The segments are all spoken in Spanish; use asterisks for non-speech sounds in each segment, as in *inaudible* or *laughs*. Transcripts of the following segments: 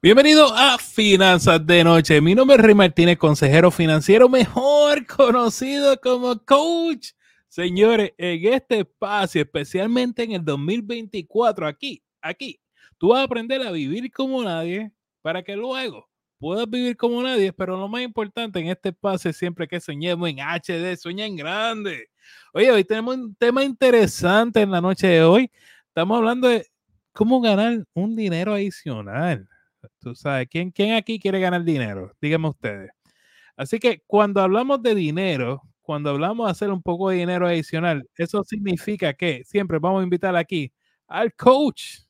Bienvenido a Finanzas de Noche. Mi nombre es Rey Martínez, consejero financiero, mejor *laughs* conocido como coach. Señores, en este espacio, especialmente en el 2024, aquí, aquí, tú vas a aprender a vivir como nadie para que luego puedas vivir como nadie, pero lo más importante en este espacio es siempre que soñemos en HD, sueña en grande. Oye, hoy tenemos un tema interesante en la noche de hoy. Estamos hablando de cómo ganar un dinero adicional. Tú sabes, ¿quién, quién aquí quiere ganar dinero? Díganme ustedes. Así que cuando hablamos de dinero, cuando hablamos de hacer un poco de dinero adicional, eso significa que siempre vamos a invitar aquí al coach,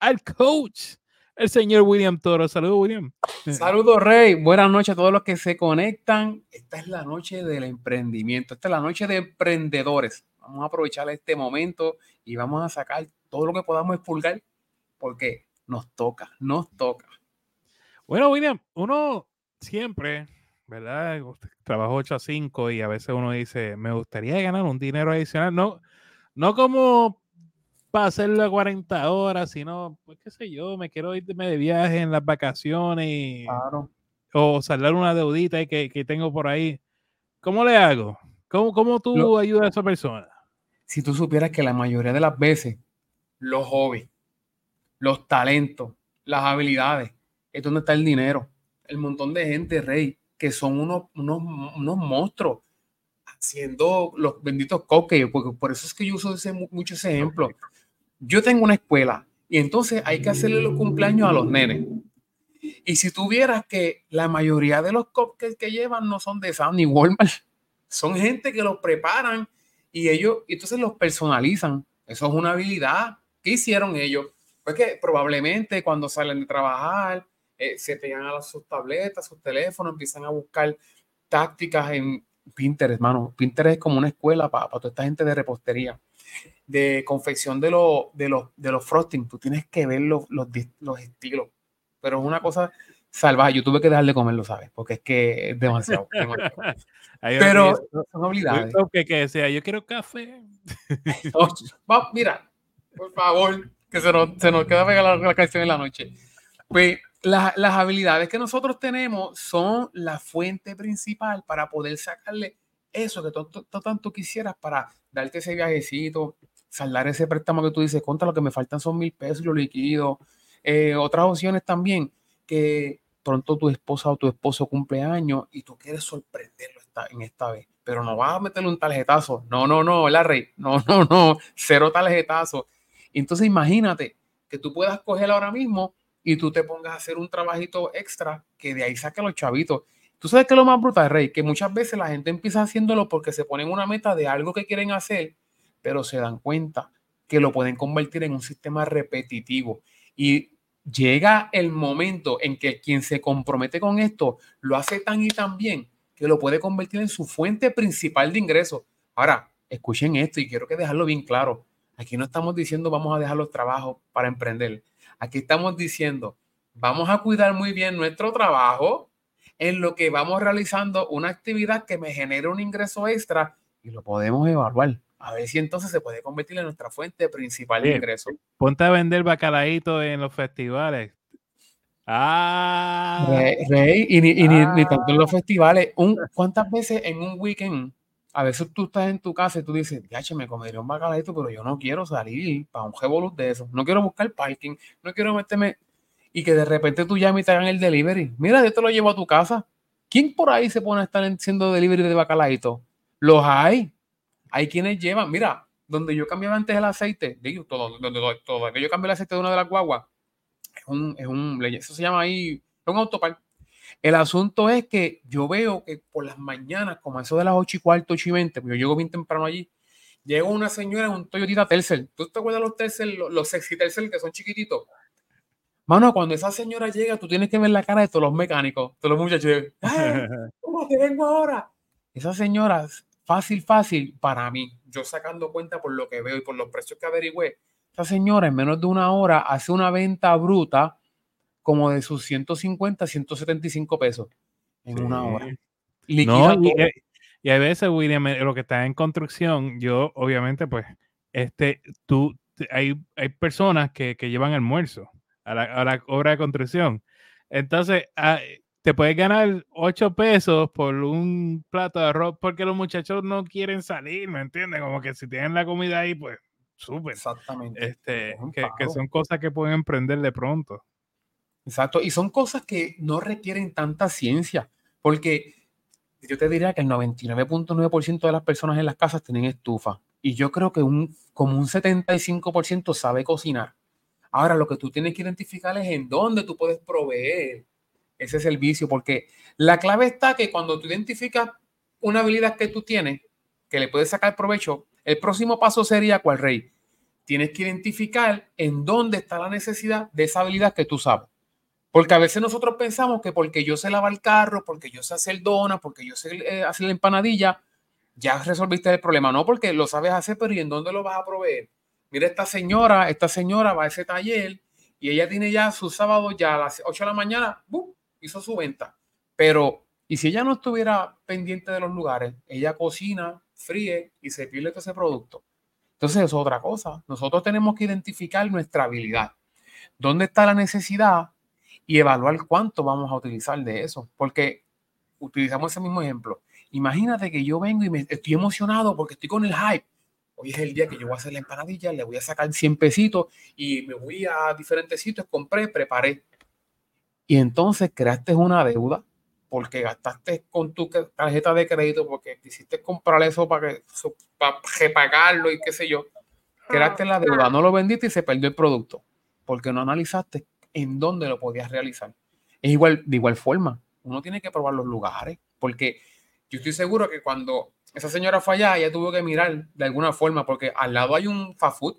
al coach, el señor William Toro. Saludos, William. Saludos, Rey. Buenas noches a todos los que se conectan. Esta es la noche del emprendimiento. Esta es la noche de emprendedores. Vamos a aprovechar este momento y vamos a sacar todo lo que podamos expulgar porque nos toca, nos toca. Bueno, William, uno siempre, ¿verdad? Trabajo 8 a 5 y a veces uno dice, me gustaría ganar un dinero adicional. No, no como para hacerlo a 40 horas, sino, pues qué sé yo, me quiero irme de viaje en las vacaciones o saldar una deudita que, que, tengo por ahí. ¿Cómo le hago? ¿Cómo, cómo tú ayudas a esa persona? Si tú supieras que la mayoría de las veces los hobbies, los talentos, las habilidades, es donde está el dinero. El montón de gente, Rey, que son unos, unos, unos monstruos haciendo los benditos cupcakes, porque por eso es que yo uso ese, mucho ese ejemplo. Yo tengo una escuela y entonces hay que hacerle los cumpleaños a los nenes. Y si tuvieras que la mayoría de los cupcakes que llevan no son de Sam ni Walmart, *laughs* son gente que los preparan y ellos entonces los personalizan. Eso es una habilidad. ¿Qué hicieron ellos? Pues que probablemente cuando salen de trabajar eh, se pegan a sus tabletas, sus teléfonos, empiezan a buscar tácticas en Pinterest, hermano. Pinterest es como una escuela para, toda esta gente de repostería, de confección de, de, los, de los frosting. Tú tienes que ver los, los, los estilos, pero es una cosa salvaje. Yo tuve que dejar de comerlo, ¿sabes? Porque es que es demasiado. *laughs* pero son habilidades. Que, que sea, yo quiero café. *laughs* mira, por favor, que se nos, se nos queda pegada la, la canción en la noche. Pues las habilidades que nosotros tenemos son la fuente principal para poder sacarle eso que tú, tanto quisieras para darte ese viajecito, saldar ese préstamo que tú dices, contra lo que me faltan son mil pesos, lo liquido. Eh, otras opciones también, que pronto tu esposa o tu esposo cumple años y tú quieres sorprenderlo esta, en esta vez, pero no vas a meterle un tarjetazo. No, no, no, la rey. No, no, no, cero tarjetazo. Entonces imagínate que tú puedas coger ahora mismo y tú te pongas a hacer un trabajito extra que de ahí saque los chavitos. Tú sabes que lo más brutal, Rey, que muchas veces la gente empieza haciéndolo porque se ponen una meta de algo que quieren hacer, pero se dan cuenta que lo pueden convertir en un sistema repetitivo. Y llega el momento en que quien se compromete con esto lo hace tan y tan bien que lo puede convertir en su fuente principal de ingresos. Ahora, escuchen esto y quiero que dejarlo bien claro. Aquí no estamos diciendo vamos a dejar los trabajos para emprender. Aquí estamos diciendo, vamos a cuidar muy bien nuestro trabajo en lo que vamos realizando una actividad que me genere un ingreso extra y lo podemos evaluar. A ver si entonces se puede convertir en nuestra fuente principal de ingreso. Ponte a vender bacalaíto en los festivales. Ah. Rey, y, ni, ni, tanto en los ah. festivales. Un, ¿Cuántas veces en un weekend a veces tú estás en tu casa y tú dices, ya, me comería un bacalaito, pero yo no quiero salir para un revolut de eso. No quiero buscar parking, no quiero meterme. Y que de repente tú llames y te hagan el delivery. Mira, yo te lo llevo a tu casa. ¿Quién por ahí se pone a estar haciendo delivery de bacalaito? Los hay. Hay quienes llevan. Mira, donde yo cambiaba antes el aceite, digo, todo, donde todo, que yo cambié el aceite de una de las guaguas, es un, es un, eso se llama ahí, es un autopark el asunto es que yo veo que por las mañanas, como eso de las 8 y cuarto, 8 y 20, pues yo llego bien temprano allí, llega una señora en un Toyota Tercel. ¿Tú te acuerdas de los Tercel, los, sexy Tercel que son chiquititos? Mano, cuando esa señora llega, tú tienes que ver la cara de todos los mecánicos, todos los muchachos. *laughs* ¿Cómo te vengo ahora? Esa señora, fácil, fácil, para mí, yo sacando cuenta por lo que veo y por los precios que averigüé, esa señora en menos de una hora hace una venta bruta como de sus 150, 175 pesos en una hora. No, y, y, a veces, William, eh, lo que está en construcción, yo obviamente, pues, este, tú, hay, hay personas que, que llevan almuerzo. a la, obra de construcción. Entonces, ah, te puedes ganar 8 pesos por un plato de arroz porque los muchachos no quieren salir, ¿me entiendes? Como que si tienen la comida ahí, pues súper. Exactamente. Este, que, que, son cosas que pueden emprender de pronto. Exacto, y son cosas que no requieren tanta ciencia, porque yo te diría que el 99.9% de las personas en las casas tienen estufa, y yo creo que un, como un 75% sabe cocinar. Ahora, lo que tú tienes que identificar es en dónde tú puedes proveer ese servicio, porque la clave está que cuando tú identificas una habilidad que tú tienes, que le puedes sacar provecho, el próximo paso sería, ¿cuál rey? Tienes que identificar en dónde está la necesidad de esa habilidad que tú sabes. Porque a veces nosotros pensamos que porque yo sé lavar el carro, porque yo sé hacer dona, porque yo sé eh, hacer la empanadilla, ya resolviste el problema. No, porque lo sabes hacer, pero ¿y en dónde lo vas a proveer? Mira, esta señora, esta señora va a ese taller y ella tiene ya su sábado ya a las 8 de la mañana, hizo su venta. Pero, ¿y si ella no estuviera pendiente de los lugares? Ella cocina, fríe y se pierde todo ese producto. Entonces, es otra cosa. Nosotros tenemos que identificar nuestra habilidad. ¿Dónde está la necesidad? Y evaluar cuánto vamos a utilizar de eso, porque utilizamos ese mismo ejemplo. Imagínate que yo vengo y me estoy emocionado porque estoy con el hype. Hoy es el día que yo voy a hacer la empanadilla, le voy a sacar 100 pesitos y me voy a diferentes sitios, compré, preparé. Y entonces creaste una deuda porque gastaste con tu tarjeta de crédito, porque quisiste comprar eso para, que, para repagarlo y qué sé yo. Creaste la deuda, no lo vendiste y se perdió el producto, porque no analizaste en dónde lo podías realizar. Es igual, de igual forma, uno tiene que probar los lugares, porque yo estoy seguro que cuando esa señora fue allá, ella tuvo que mirar de alguna forma, porque al lado hay un fast food,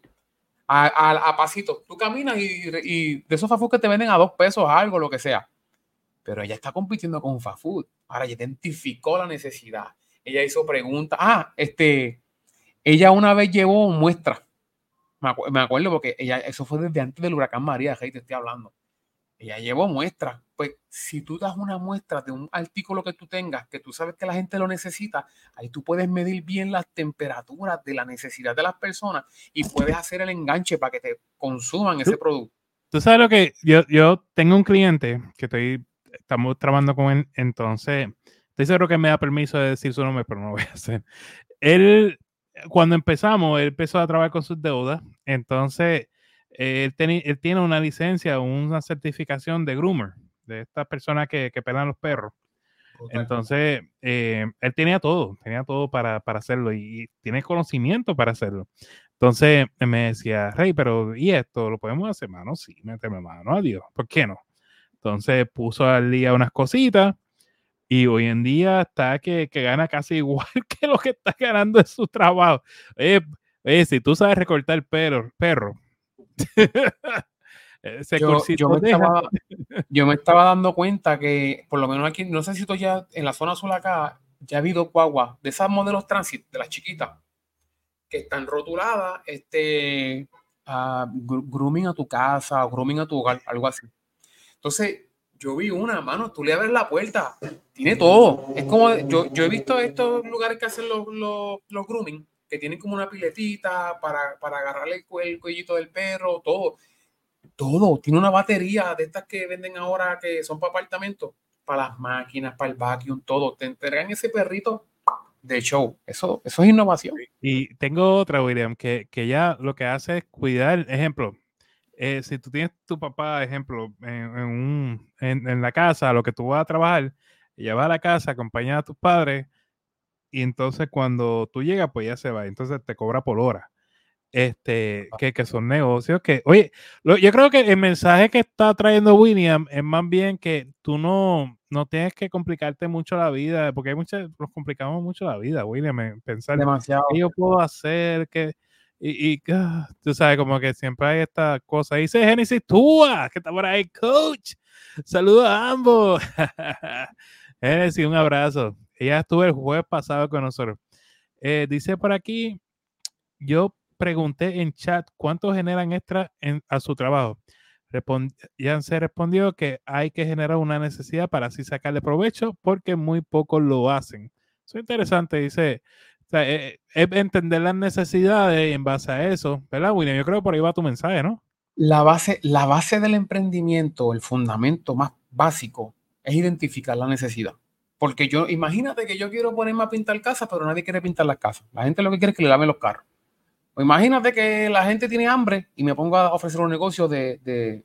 a, a, pasito. Tú caminas y, y, de esos fast food que te venden a dos pesos, algo, lo que sea. Pero ella está compitiendo con un fast food. Ahora ella identificó la necesidad. Ella hizo preguntas. Ah, este, ella una vez llevó muestra me, acuerdo porque ella, eso fue desde antes del huracán María, ahí te estoy hablando. Ella llevó muestras. Pues si tú das una muestra de un artículo que tú tengas, que tú sabes que la gente lo necesita, ahí tú puedes medir bien las temperaturas de la necesidad de las personas y puedes hacer el enganche para que te consuman ese producto. Tú sabes lo que yo, yo tengo un cliente que estoy, estamos trabajando con él, entonces estoy seguro que me da permiso de decir su nombre, pero no lo voy a hacer. Él cuando empezamos, él empezó a trabajar con sus deudas. Entonces, él, él tiene una licencia, una certificación de groomer, de estas personas que, que pelan los perros. Entonces, eh, él tenía todo, tenía todo para, para hacerlo y, tiene conocimiento para hacerlo. Entonces me decía, Rey, pero ¿y esto? ¿Lo podemos hacer, mano? Sí, méteme mano, adiós. ¿Por qué no? Entonces puso al día unas cositas y hoy en día está que, que, gana casi *laughs* igual que lo que está ganando en su trabajo. Eh, si tú sabes recortar el perro, perro *laughs* ese yo, yo, me estaba, yo, me estaba, dando cuenta que, por lo menos aquí, no sé si tú ya en la zona azul acá, ya ha habido guagua de esas modelos transit, de las chiquitas, que están rotuladas, este, grooming a tu casa, grooming a tu hogar, algo así. Entonces, yo vi una, mano, tú le abres la puerta, tiene todo. Es como, yo, yo he visto estos lugares que hacen los, los, grooming, que tienen como una piletita para, para agarrarle el, el, cuellito del perro, todo. Todo. Tiene una batería de estas que venden ahora que son para apartamentos, para las máquinas, para el vacuum, todo. Te entregan ese perrito de show. Eso, eso es innovación. Y tengo otra, William, que, que ya lo que hace es cuidar, ejemplo, eh, si tú tienes tu papá, ejemplo, en, en, la casa, lo que tú vas a trabajar, ella va a la casa, acompaña a tus padres, y entonces cuando tú llegas, pues ya se va, entonces te cobra por hora. Este, ah. que, que son negocios que, oye, yo creo que el mensaje que está trayendo William es más bien que tú no, no tienes que complicarte mucho la vida, porque hay muchas, nos complicamos mucho la vida, William, pensar Demasiado. qué yo puedo hacer, que y, ah, tú sabes, como que siempre hay esta cosa. Dice Genesis Tua, que está por ahí, coach. Saludos a ambos. *laughs* Genesis, un abrazo. Ella estuvo el jueves pasado con nosotros. Eh, dice por aquí, yo pregunté en chat cuánto generan extra a su trabajo. ya se respondió que hay que generar una necesidad para así sacarle provecho porque muy pocos lo hacen. Eso es interesante, dice sea, es, eh, eh, entender las necesidades en base a eso, ¿verdad, William? Yo creo que por ahí va tu mensaje, ¿no? La base, la base del emprendimiento, el fundamento más básico, es identificar la necesidad. Porque yo, imagínate que yo quiero ponerme a pintar casa, pero nadie quiere pintar las casas. La gente lo que quiere es que le laven los carros. O imagínate que la gente tiene hambre y me pongo a ofrecer un negocio de,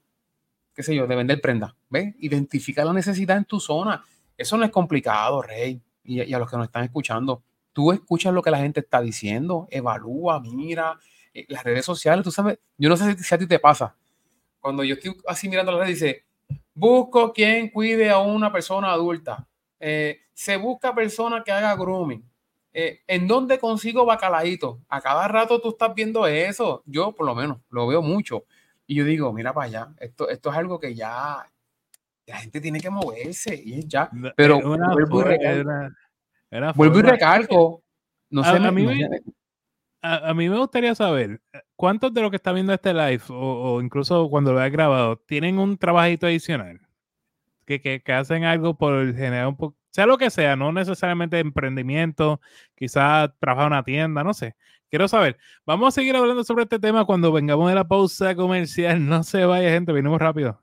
qué sé yo, de vender prendas. ¿Ves? Identificar la necesidad en tu zona. Eso no es complicado, Rey. Y, a los que nos están escuchando, tú escuchas lo que la gente está diciendo, evalúa, mira, eh, las redes sociales, tú sabes, yo no sé si, a ti te pasa. Cuando yo estoy así mirando las redes, dice, busco quien cuide a una persona adulta. Eh, se busca persona que haga grooming. Eh, ¿En dónde consigo bacalaíto? A cada rato tú estás viendo eso. Yo, por lo menos, lo veo mucho. Y yo digo, mira para allá, esto, esto es algo que ya la gente tiene que moverse y ya. Pero una, era, vuelvo y recalco. No sé, a, a, mí me, a, a, mí me gustaría saber cuántos de los que están viendo este live o, o incluso cuando lo he grabado tienen un trabajito adicional que, que, que hacen algo por generar un poco, sea lo que sea, no necesariamente emprendimiento, quizás trabajar en una tienda, no sé. Quiero saber. Vamos a seguir hablando sobre este tema cuando vengamos de la pausa comercial. *laughs* No se vaya, gente, venimos rápido.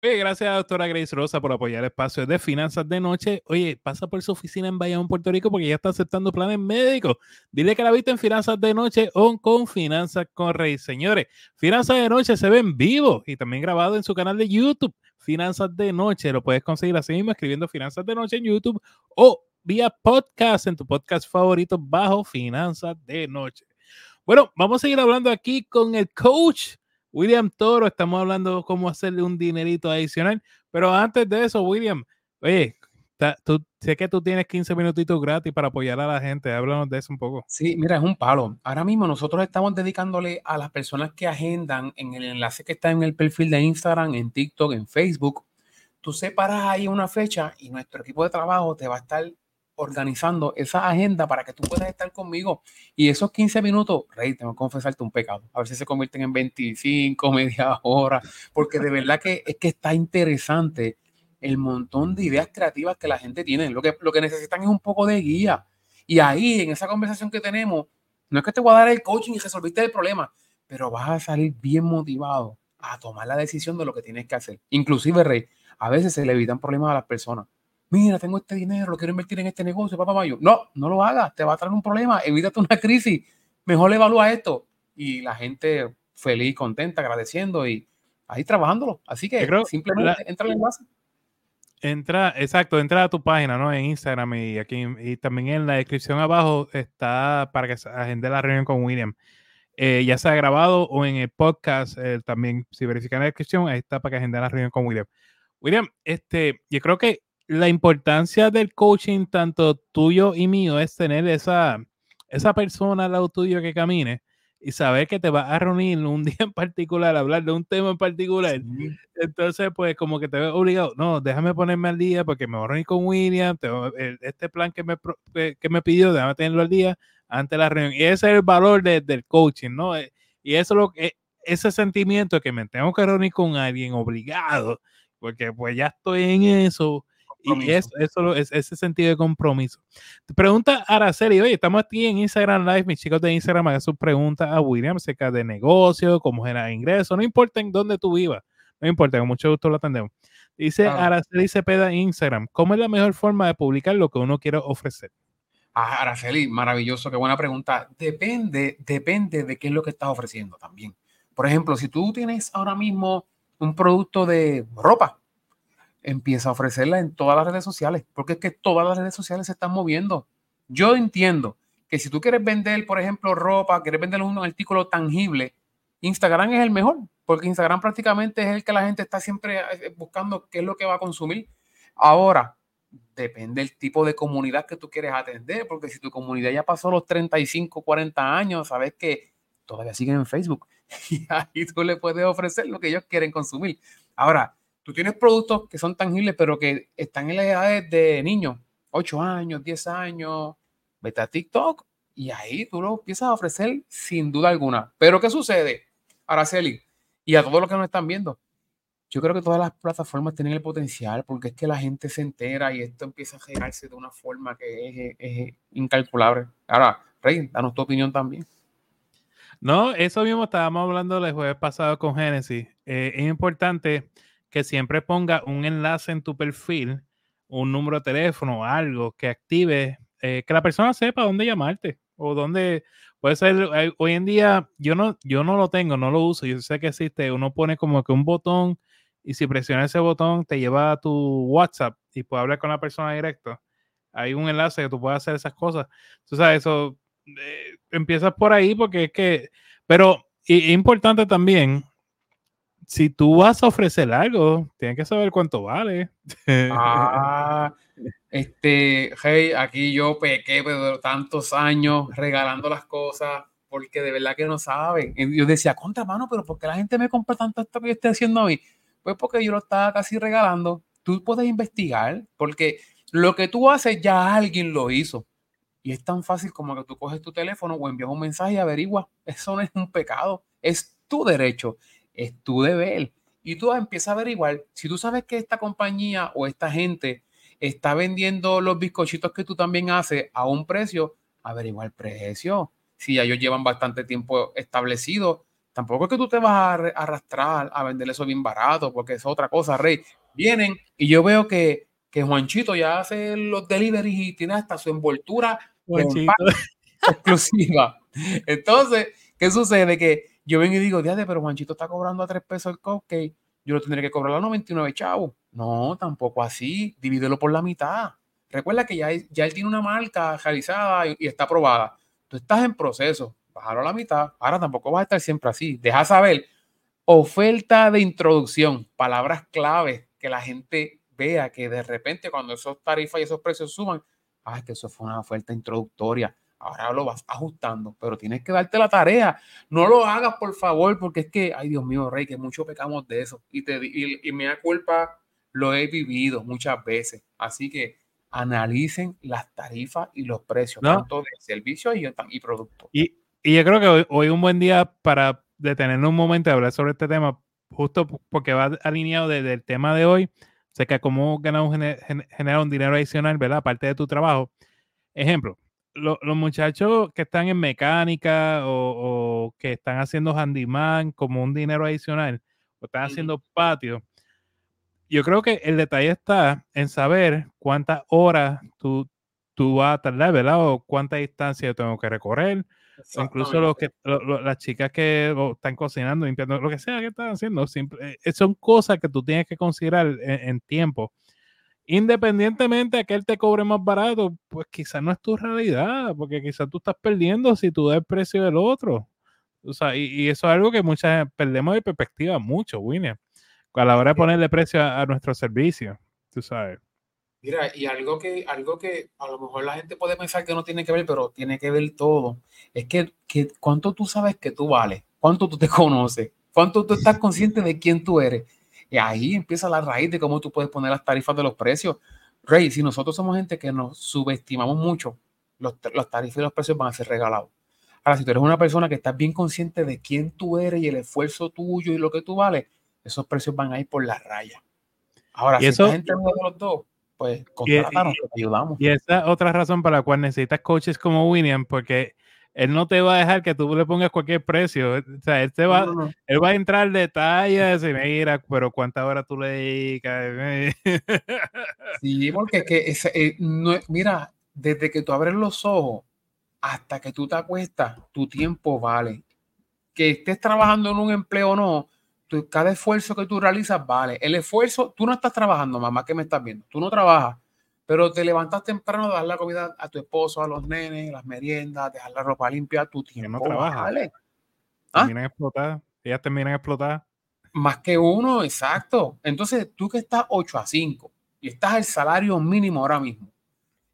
Oye, gracias, doctora Grace Rosa, por apoyar el espacio de Finanzas de Noche. Oye, pasa por su oficina en Bayamón, Puerto Rico, porque ya está aceptando planes médicos. Dile que la viste en Finanzas de Noche o con Finanzas con Rey. Señores, Finanzas de Noche se ven vivo y también grabado en su canal de YouTube, Finanzas de Noche. Lo puedes conseguir así mismo escribiendo Finanzas de Noche en YouTube o vía podcast en tu podcast favorito bajo Finanzas de Noche. Bueno, vamos a seguir hablando aquí con el coach William Toro, estamos hablando cómo hacerle un dinerito adicional, pero antes de eso, William, oye, sé que tú tienes 15 minutitos gratis para apoyar a la gente, háblanos de eso un poco. Sí, mira, es un palo. Ahora mismo nosotros estamos dedicándole a las personas que agendan en el enlace que está en el perfil de Instagram, en TikTok, en Facebook. Tú separas ahí una fecha y nuestro equipo de trabajo te va a estar organizando esa agenda para que tú puedas estar conmigo. Y esos 15 minutos, Rey, tengo que confesarte un pecado. A ver si se convierten en 25, *laughs* media hora, porque de verdad que es que está interesante el montón de ideas creativas que la gente tiene. Lo que, lo que necesitan es un poco de guía. Y ahí, en esa conversación que tenemos, no es que te voy a dar el coaching y resolviste el problema, pero vas a salir bien motivado a tomar la decisión de lo que tienes que hacer. Inclusive, Rey, a veces se le evitan problemas a las personas mira, tengo este dinero, lo quiero invertir en este negocio, papá mayo. No, no lo hagas, te va a traer un problema, evítate una *laughs* crisis, mejor evalúa esto. Y la gente feliz, contenta, agradeciendo y ahí trabajándolo. Así que simplemente entra en el enlace. Entra, exacto, entra a tu página, ¿no? En Instagram y aquí y también en la descripción abajo está para que agende la reunión con William. Eh, ya sea grabado o en el podcast, eh, también si verifican la descripción, ahí está para que agende la reunión con William. William, este, yo creo que la importancia del coaching, tanto tuyo y mío, es tener esa, esa persona al lado tuyo que camine y saber que te vas a reunir un *laughs* día en particular, hablar de un tema en particular. Entonces, pues como que te ves obligado, no, déjame ponerme al día porque me voy a reunir con William, este plan que me, que me pidió, déjame tenerlo al día antes de la reunión. Y ese es el valor del coaching, ¿no? Eh, y eso lo que ese sentimiento de que me tengo que reunir con alguien obligado, porque pues ya estoy en eso, y eso, eso es ese sentido de compromiso. Te pregunta Araceli, oye, estamos aquí en Instagram Live, mis chicos de Instagram hagan sus preguntas a William acerca de negocio, cómo generar ingresos, no importa en dónde tú vivas, no importa, con mucho gusto lo atendemos. Dice Araceli Cepeda en Instagram, ¿cómo es la mejor forma de publicar lo que uno quiere ofrecer? Ah, Araceli, maravilloso, qué buena pregunta. Depende, depende de qué es lo que estás ofreciendo también. Por ejemplo, si tú tienes ahora mismo un producto de ropa, empieza a ofrecerla en todas las redes sociales, porque es que todas las redes sociales se están moviendo. Yo entiendo que si tú quieres vender, por ejemplo, ropa, quieres vender un artículo tangible, Instagram es el mejor, porque Instagram prácticamente es el que la gente está siempre eh, buscando qué es lo que va a consumir. Ahora, depende del tipo de comunidad que tú quieres atender, porque si tu comunidad ya pasó los 35, 40 años, sabes que todavía siguen en Facebook *laughs* y ahí tú le puedes ofrecer lo que ellos quieren consumir. Ahora, tú tienes productos que son tangibles, pero que están en la edad de niños, 8 años, 10 años, vete a TikTok y ahí tú lo empiezas a ofrecer sin duda alguna. Pero ¿qué sucede, Araceli? Y a todos los que nos están viendo, yo creo que todas las plataformas tienen el potencial porque es que la gente se entera y esto empieza a generarse de una forma que es, incalculable. Ahora, Rey, danos tu opinión también. No, eso mismo estábamos hablando el jueves pasado con Genesis. Eh, es importante que siempre ponga un enlace en tu perfil, un número de teléfono, algo que active, eh, que la persona sepa dónde llamarte o dónde puede ser. Eh, hoy en día yo no, yo no lo tengo, no lo uso. Yo sé que existe. Uno pone como que un botón y si presionas ese botón te lleva a tu WhatsApp y puedes hablar con la persona directo. Hay un enlace que tú puedes hacer esas cosas. Tú sabes, eso eh, empiezas por ahí porque es que, pero es importante también, si tú vas a ofrecer algo, tienes que saber cuánto vale. Ah, este, hey, aquí yo pequé pero tantos años regalando las cosas porque de verdad que no saben. Yo decía, contra mano, pero ¿por qué la gente me compra tanto esto que yo estoy haciendo hoy? Pues porque yo lo estaba casi regalando. Tú puedes investigar, porque lo que tú haces ya alguien lo hizo. Y es tan fácil como que tú coges tu teléfono o envías un mensaje y averiguas. Eso no es un pecado, es tu derecho, es tu deber. Y tú empiezas a averiguar. Si tú sabes que esta compañía o esta gente está vendiendo los bizcochitos que tú también haces a un precio, averigua el precio. Si ellos llevan bastante tiempo establecido, Tampoco es que tú te vas a arrastrar a vender eso bien barato, porque es otra cosa, Rey. Vienen y yo veo que, que Juanchito ya hace los deliveries y tiene hasta su envoltura *laughs* exclusiva. Entonces, ¿qué sucede? Que yo vengo y digo, Diade, pero Juanchito está cobrando a tres pesos el cupcake, yo lo tendré que cobrar a 99 chavos. No, tampoco así, divídelo por la mitad. Recuerda que ya, ya él tiene una marca realizada y, y está aprobada. Tú estás en proceso bajarlo a la mitad. Ahora tampoco va a estar siempre así. Deja saber. Oferta de introducción, palabras claves que la gente vea que de repente cuando esos tarifas y esos precios suman, ah, que eso fue una oferta introductoria. Ahora lo vas ajustando, pero tienes que darte la tarea. No lo hagas, por favor, porque es que, ay Dios mío, Rey, que mucho pecamos de eso. Y, te, y, me da culpa, lo he vivido muchas veces. Así que analicen las tarifas y los precios, tanto de servicios y, y productos. Y, y yo creo que hoy, es un buen día para detenernos un momento y hablar sobre este tema, justo porque va alineado desde el tema de hoy. O sea, que cómo ganamos generar un dinero adicional, ¿verdad? Aparte de tu trabajo. Ejemplo, los muchachos que están en mecánica o, que están haciendo handyman como un dinero adicional o están haciendo patio. Yo creo que el detalle está en saber cuántas horas tú, tú vas a tardar, ¿verdad? O cuánta distancia tengo que recorrer incluso los que, las chicas que están cocinando, limpiando, lo que sea que están haciendo, eh, son cosas que tú tienes que considerar en, tiempo. Independientemente de que él te cobre más barato, pues quizás no es tu realidad, porque quizás tú estás perdiendo si tú das el precio del otro. O sea, y, eso es algo que muchas perdemos de perspectiva mucho, Winnie, a la hora de ponerle precio a, a nuestro servicio, tú sabes. Mira, y algo que, algo que a lo mejor la gente puede pensar que no tiene que ver, pero tiene que ver todo, es que, que cuánto tú sabes que tú vales, cuánto tú te *laughs* conoces, cuánto tú estás consciente de quién tú eres. Y ahí empieza la raíz de cómo tú puedes poner las tarifas de los precios. Rey, si nosotros somos gente que nos subestimamos mucho, los, los tarifas y los precios van a ser regalados. Ahora, si tú eres una persona que estás bien consciente de quién tú eres y el esfuerzo tuyo y lo que tú vales, esos precios van a ir por la raya. Ahora, si eso, gente de los dos, pues contrátanos, te ayudamos. Y esa es otra razón para la cual necesitas coaches como William, porque él no te va a dejar que tú le pongas cualquier precio. O sea, él, va, él va a entrar en detalles y mira, pero cuántas horas tú le dedicas. *laughs* sí, porque que eh, no, mira, desde que tú abres los ojos hasta que tú te acuestas, tu tiempo vale. Que estés trabajando en un empleo o no, cada esfuerzo que tú realizas vale. El esfuerzo, tú no estás trabajando, mamá, que me estás viendo. Tú no trabajas, pero te levantas temprano a dar la comida a tu esposo, a los nenes, las meriendas, dejar la ropa limpia, tu tiempo no trabaja. Vale. ¿Ah? Terminan explotadas. Ellas terminan explotadas. Más que uno, exacto. Entonces, tú que estás 8 a 5, y estás al salario mínimo ahora mismo,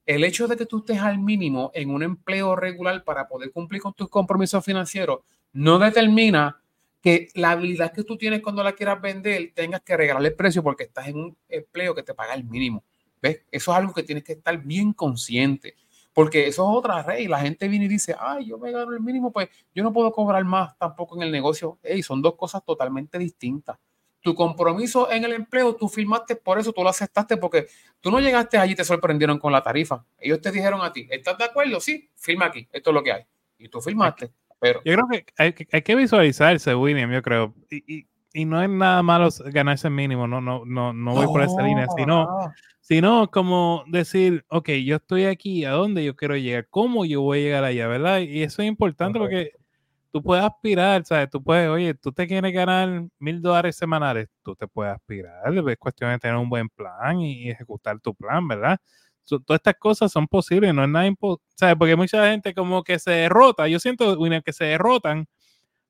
el hecho de que tú estés al mínimo en un empleo regular para poder cumplir con tus compromisos financieros no determina que la habilidad que tú tienes cuando la quieras vender tengas que regalarle el precio porque estás en un empleo que te paga el mínimo. ¿Ves? Eso es algo que tienes que estar bien consciente. Porque eso es otra regla. La gente viene y dice, ay, yo me gano el mínimo, pues yo no puedo cobrar más tampoco en el negocio. Hey, son dos cosas totalmente distintas. Tu compromiso en el empleo, tú firmaste por eso, tú lo aceptaste porque tú no llegaste allí y te sorprendieron con la tarifa. Ellos te dijeron a ti, ¿estás de acuerdo? Sí, firma aquí, esto es lo que hay. Y tú firmaste. Pero... Yo creo que hay, hay que visualizarse, William, yo creo. Y, y, y, no es nada malo ganarse el mínimo, no, no, no, no voy por esa línea, sino, sino como decir, ok, yo estoy aquí, ¿a dónde yo quiero llegar? ¿Cómo yo voy a llegar allá? ¿Verdad? Y eso es importante porque tú puedes aspirar, ¿sabes? Tú puedes, oye, tú te quieres ganar mil dólares semanales, tú te puedes aspirar, es cuestión de tener un buen plan y, ejecutar tu plan, ¿verdad? todas estas cosas son posibles, no es nada imposible, ¿sabes? Porque mucha gente como que se derrota, yo siento, Winner, que se derrotan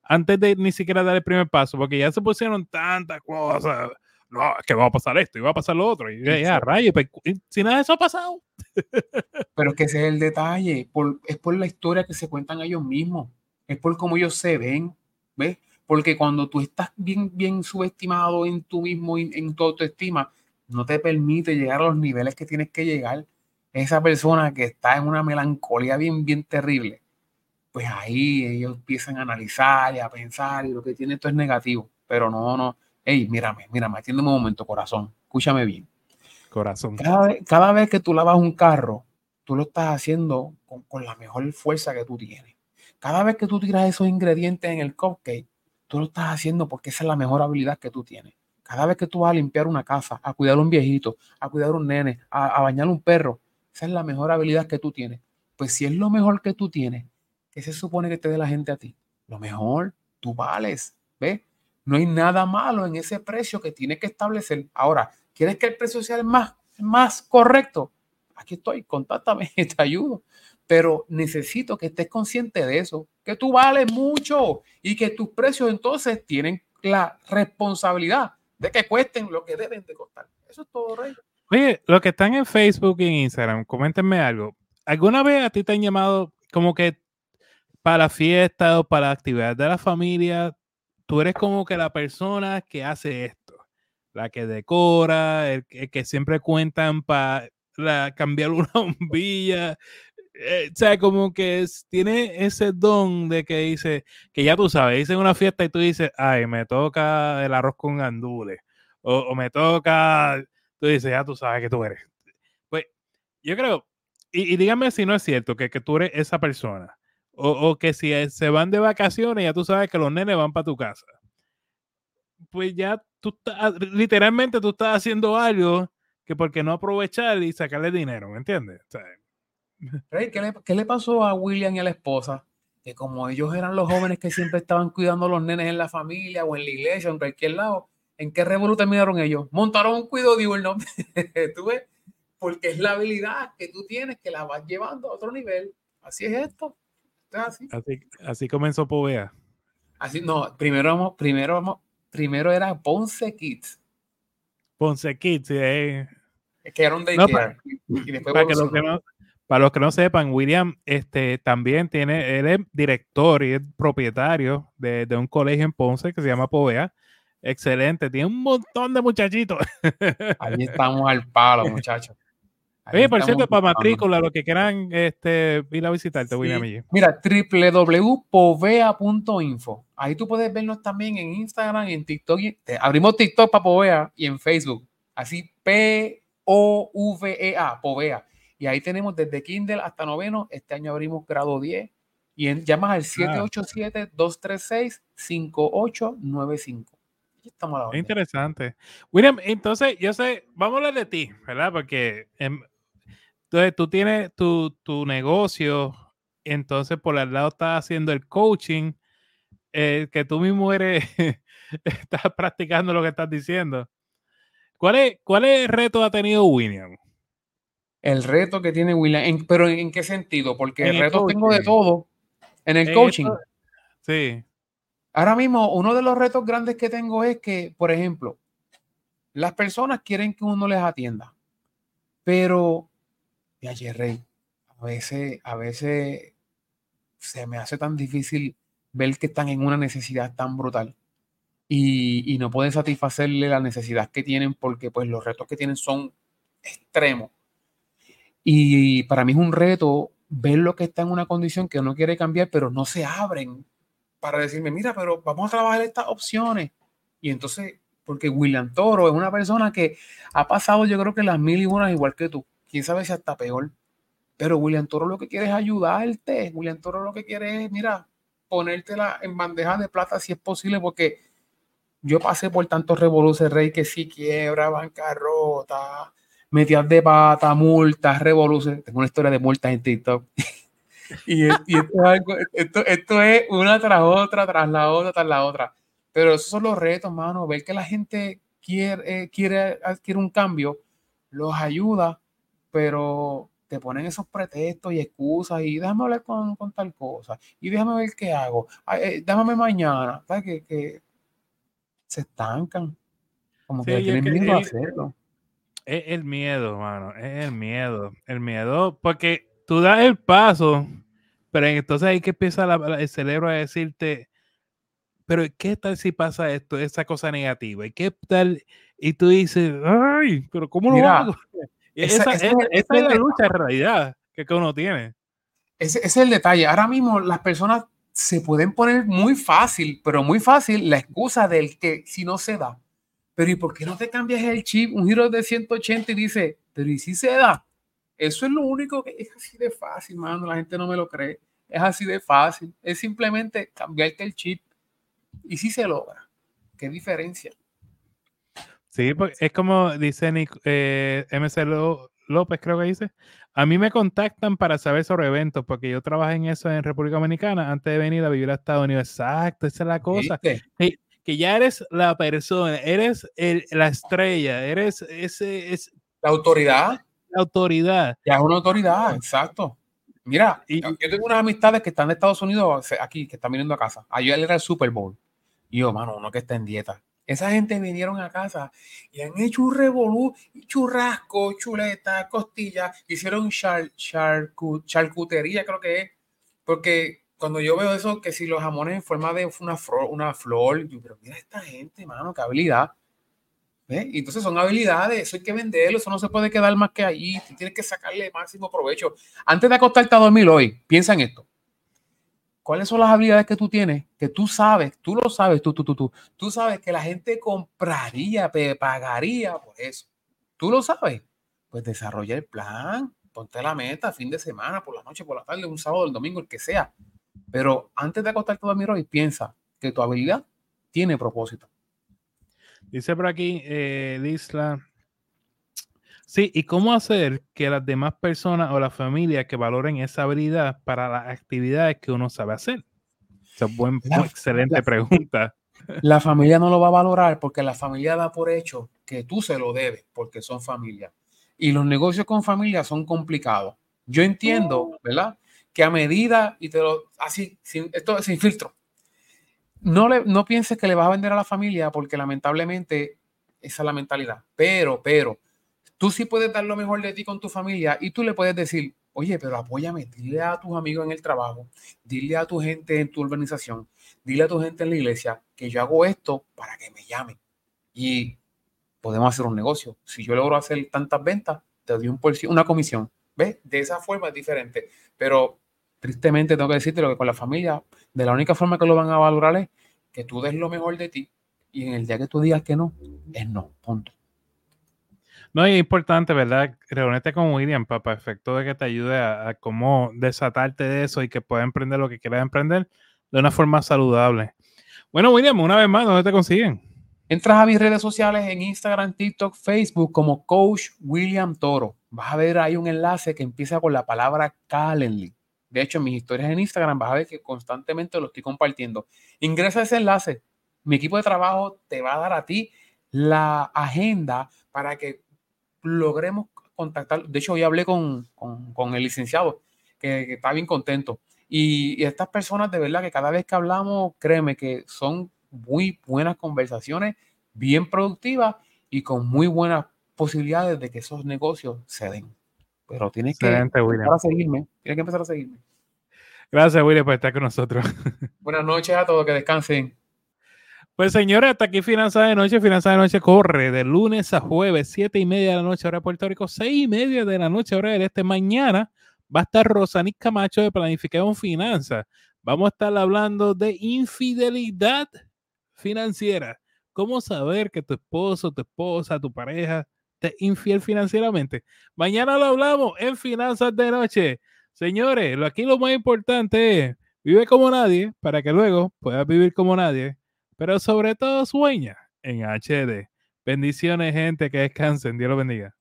antes de ni siquiera dar el primer paso, porque ya se pusieron tantas cosas, no, es que va a pasar esto y va a pasar lo otro, y ya, rayo, pues, si nada de eso ha pasado. Pero es que ese es el detalle, por, es por la historia que se cuentan ellos mismos es por cómo ellos se ven, ¿ves? Porque cuando tú estás bien, bien subestimado en tú mismo, en, en tu autoestima, no te permite llegar a los niveles que tienes que llegar. Esa persona que está en una melancolía bien, bien terrible, pues ahí ellos empiezan a analizar y a pensar y lo que tiene esto es negativo. Pero no, no. Hey, mírame, mírame, atiéndeme un momento, corazón. Escúchame bien. Corazón. Cada vez, cada vez que tú lavas un carro, tú lo estás haciendo con, con la mejor fuerza que tú tienes. Cada vez que tú tiras esos ingredientes en el cupcake, tú lo estás haciendo porque esa es la mejor habilidad que tú tienes. Cada vez que tú vas a limpiar una casa, a cuidar a un viejito, a cuidar a un nene, a, bañar a un perro, esa es la mejor habilidad que tú tienes. Pues si es lo mejor que tú tienes, ¿qué se supone que te dé la gente a ti? Lo mejor, tú vales, ¿ves? No hay nada malo en ese precio que tienes que establecer. Ahora, ¿quieres que el precio sea el más, más correcto? Aquí estoy, contáctame, *laughs* te ayudo pero necesito que estés consciente de eso, que tú vales mucho y que tus precios entonces tienen la responsabilidad de que cuesten lo que deben de costar. Eso es todo, Rey. Oye, los que están en Facebook y Instagram, coméntenme algo. ¿Alguna vez a ti te han llamado como que para fiesta o para actividades de la familia? Tú eres como que la persona que hace esto, la que decora, el, que siempre cuentan para cambiar *laughs* una bombilla, eh, o sea, como que tiene ese don de que dice, que ya tú sabes, dice una fiesta y tú dices, ay, me toca el arroz con gandules, o, me toca, tú dices, ya tú sabes que tú eres. Pues yo creo, y, dígame si no es cierto que, que tú eres esa persona, o, o, que si se van de vacaciones, ya tú sabes que los nenes van para tu casa. Pues ya tú estás, literalmente tú estás haciendo algo que porque no aprovechar y sacarle dinero, ¿me entiendes? O sea, *laughs* ¿qué le, pasó a William y a la esposa? Que como ellos eran los jóvenes que siempre estaban cuidando a los nenes en la familia o en la iglesia o en cualquier lado, ¿en qué revolución terminaron ellos? Montaron un cuido diurno. *laughs* ¿Tú ves? Porque es la habilidad que tú tienes que la vas llevando a otro nivel. Así es esto. Así. así. comenzó Povea. Así, no, primero primero primero era Ponce Kids. Ponce Kids, sí. Eh. Es que era un daycare. y después para que, para los que no sepan, William este, también tiene, él es director y es propietario de, un colegio en Ponce que se llama Povea. Excelente, tiene un montón de muchachitos. Ahí estamos al palo, muchachos. *laughs* Oye, por cierto, para matrícula, los que quieran este, ir a visitarte, William. Mira, www.povea.info. Ahí tú puedes vernos también en Instagram y en TikTok. Abrimos TikTok para Povea y en Facebook. Así, P-O-V-E-A, Povea. Y ahí tenemos desde Kindle hasta noveno. Este año abrimos grado 10. Y en, llamas al 787-236-5895. Estamos a la Interesante. William, entonces, yo sé, vamos a hablar de ti, ¿verdad? Porque entonces, tú tienes tu, tu, negocio, entonces por el lado estás haciendo el coaching, eh, que tú mismo eres, *laughs* estás practicando lo que estás diciendo. ¿Cuál es, ¿Cuál es el reto que ha tenido William? el reto que tiene William, pero ¿en qué sentido? Porque el reto tengo de todo en el coaching. sí. Ahora mismo, uno de los retos grandes que tengo es que, por ejemplo, las personas quieren que uno les atienda. Pero, ya Rey, a veces, a veces se me hace tan difícil ver que están en una necesidad tan brutal y, y no pueden satisfacerle la necesidad que tienen porque pues los retos que tienen son extremos. Y para mí es un reto ver lo que está en una condición que no quiere cambiar, pero no se abren para decirme, mira, pero vamos a trabajar estas opciones. Y entonces, porque William Toro es una persona que ha pasado yo creo que las mil y unas igual que tú. Quién sabe si hasta peor. Pero William Toro lo que quiere es ayudarte. William Toro lo que quiere es, mira, ponértela en bandeja de plata si es posible, porque yo pasé por tantos revoluciones, rey, que si quiebra, bancarrota, metidas de pata, multas, revoluciones. Tengo una historia de multas en TikTok. *laughs* y, esto, es una tras otra, tras la otra, tras la otra. Pero esos son los retos, mano. Ver que la gente quiere, eh, quiere, quiere un cambio, los ayuda, pero te ponen esos pretextos y excusas y déjame hablar con, con tal cosa y déjame ver qué hago, eh, déjame mañana, ¿sabes? Que, que, se estancan, como que tienen miedo a hacerlo. Es el miedo, mano, es el miedo, el miedo, porque tú das el paso, pero entonces hay que empieza el cerebro a decirte, pero ¿qué tal si pasa esto, esa cosa negativa? ¿Y qué tal? Y tú dices, ay, pero ¿cómo lo hago? Esa, es, la lucha en realidad que, uno tiene. Ese, es el detalle. Ahora mismo las personas se pueden poner muy fácil, pero muy fácil, la excusa del que si no se da. Pero ¿y por qué no te cambias el chip, un giro de 180 y dice, pero ¿y si se da? Eso es lo único que es así de fácil, mano. La gente no me lo cree. Es así de fácil. Es simplemente cambiarte el chip. Y si se logra. ¿Qué diferencia? Sí, pues, es como dice eh, MC López, creo que dice. A mí me contactan para saber sobre eventos, porque yo trabajé en eso en República Dominicana antes de venir a vivir a Estados Unidos. Exacto, esa es la cosa. Que, ya eres la persona, eres la estrella, eres ese. Es, la autoridad. La autoridad. Ya es una autoridad, exacto. Mira, y, yo tengo unas amistades que están de Estados Unidos aquí, que están viniendo a casa. Ayer era el Super Bowl. Y yo, mano, uno que está en dieta esa gente vinieron a casa y han hecho un revolú, churrasco, chuleta, costillas, hicieron char, charcutería, creo que es, porque cuando yo veo eso, que si los jamones en forma de una flor, una flor yo, pero mira esta gente, mano, qué habilidad. Y entonces son habilidades, eso hay que venderlo, eso no se puede quedar más que allí, tienes que sacarle máximo provecho. Antes de acostarte a dormir hoy, piensa en esto cuáles son las habilidades que tú tienes, que tú sabes, tú lo sabes, tú, tú, tú, tú, tú sabes que la gente compraría, pagaría por eso. Tú lo sabes. Pues desarrolla el plan, ponte la meta, fin de semana, por la noche, por la tarde, un sábado, el domingo, el que sea. Pero antes de acostarte a dormir hoy, piensa que tu habilidad tiene propósito. Dice por aquí, eh, Disla, Sí, y cómo hacer que las demás personas o la familia que valoren esa habilidad para las actividades que uno sabe hacer. Esa es buena, excelente pregunta. *laughs* La familia no lo va a valorar porque la familia da por hecho que tú se lo debes porque son familia. Y los negocios con familia son complicados. Yo entiendo, oh. ¿verdad? Que a medida, y te lo, así, sin, esto sin filtro, no, le, no pienses que le vas a vender a la familia porque lamentablemente esa es la mentalidad. Pero, pero, Tú sí puedes dar lo mejor de ti con tu familia y tú le puedes decir, oye, pero apóyame, dile a tus amigos en el trabajo, dile a tu gente en tu organización, dile a tu gente en la iglesia que yo hago esto para que me llamen. Y podemos hacer un negocio. Si yo logro hacer tantas ventas, te doy un una comisión. ¿Ves? De esa forma es diferente. Pero tristemente tengo que decirte lo que con la familia, de la única forma que lo van a valorar es que tú des lo mejor de ti y en el día que tú digas que no, es no, punto. No, es importante, ¿verdad? Reunirte con William para, efecto de que te ayude a, cómo desatarte de eso y que puedas emprender lo que quieras emprender de una forma saludable. Bueno, William, una vez más, ¿dónde te consiguen? Entras a mis redes sociales en Instagram, TikTok, Facebook como Coach William Toro. Vas a ver ahí un enlace que empieza con la palabra Calendly. De hecho, en mis historias en Instagram vas a ver que constantemente lo estoy compartiendo. Ingresa a ese enlace. Mi equipo de trabajo te va a dar a ti la agenda para que logremos contactar. De hecho, hoy hablé con, con, el licenciado, que, está bien contento. Y, estas personas, de verdad, que cada vez que hablamos, créeme que son muy buenas conversaciones, bien productivas y con muy buenas posibilidades de que esos negocios se den. Pero tienes que Excelente, William. empezar a seguirme. Tienes que empezar a seguirme. Gracias, William, por estar con nosotros. Buenas noches a todos, que descansen. Pues señores, hasta aquí Finanzas de Noche. Finanzas de Noche corre de lunes a jueves, siete y media de la noche, hora de Puerto Rico, seis y media de la noche, hora del este. Mañana va a estar Rosanis Camacho de Planificación Finanzas. Vamos a estar hablando de infidelidad financiera. ¿Cómo saber que tu esposo, tu esposa, tu pareja te infiel financieramente? Mañana lo hablamos en Finanzas de Noche. Señores, aquí lo más importante es vive como nadie para que luego puedas vivir como nadie pero sobre todo sueña en HD. Bendiciones, gente, que descansen. Dios los bendiga.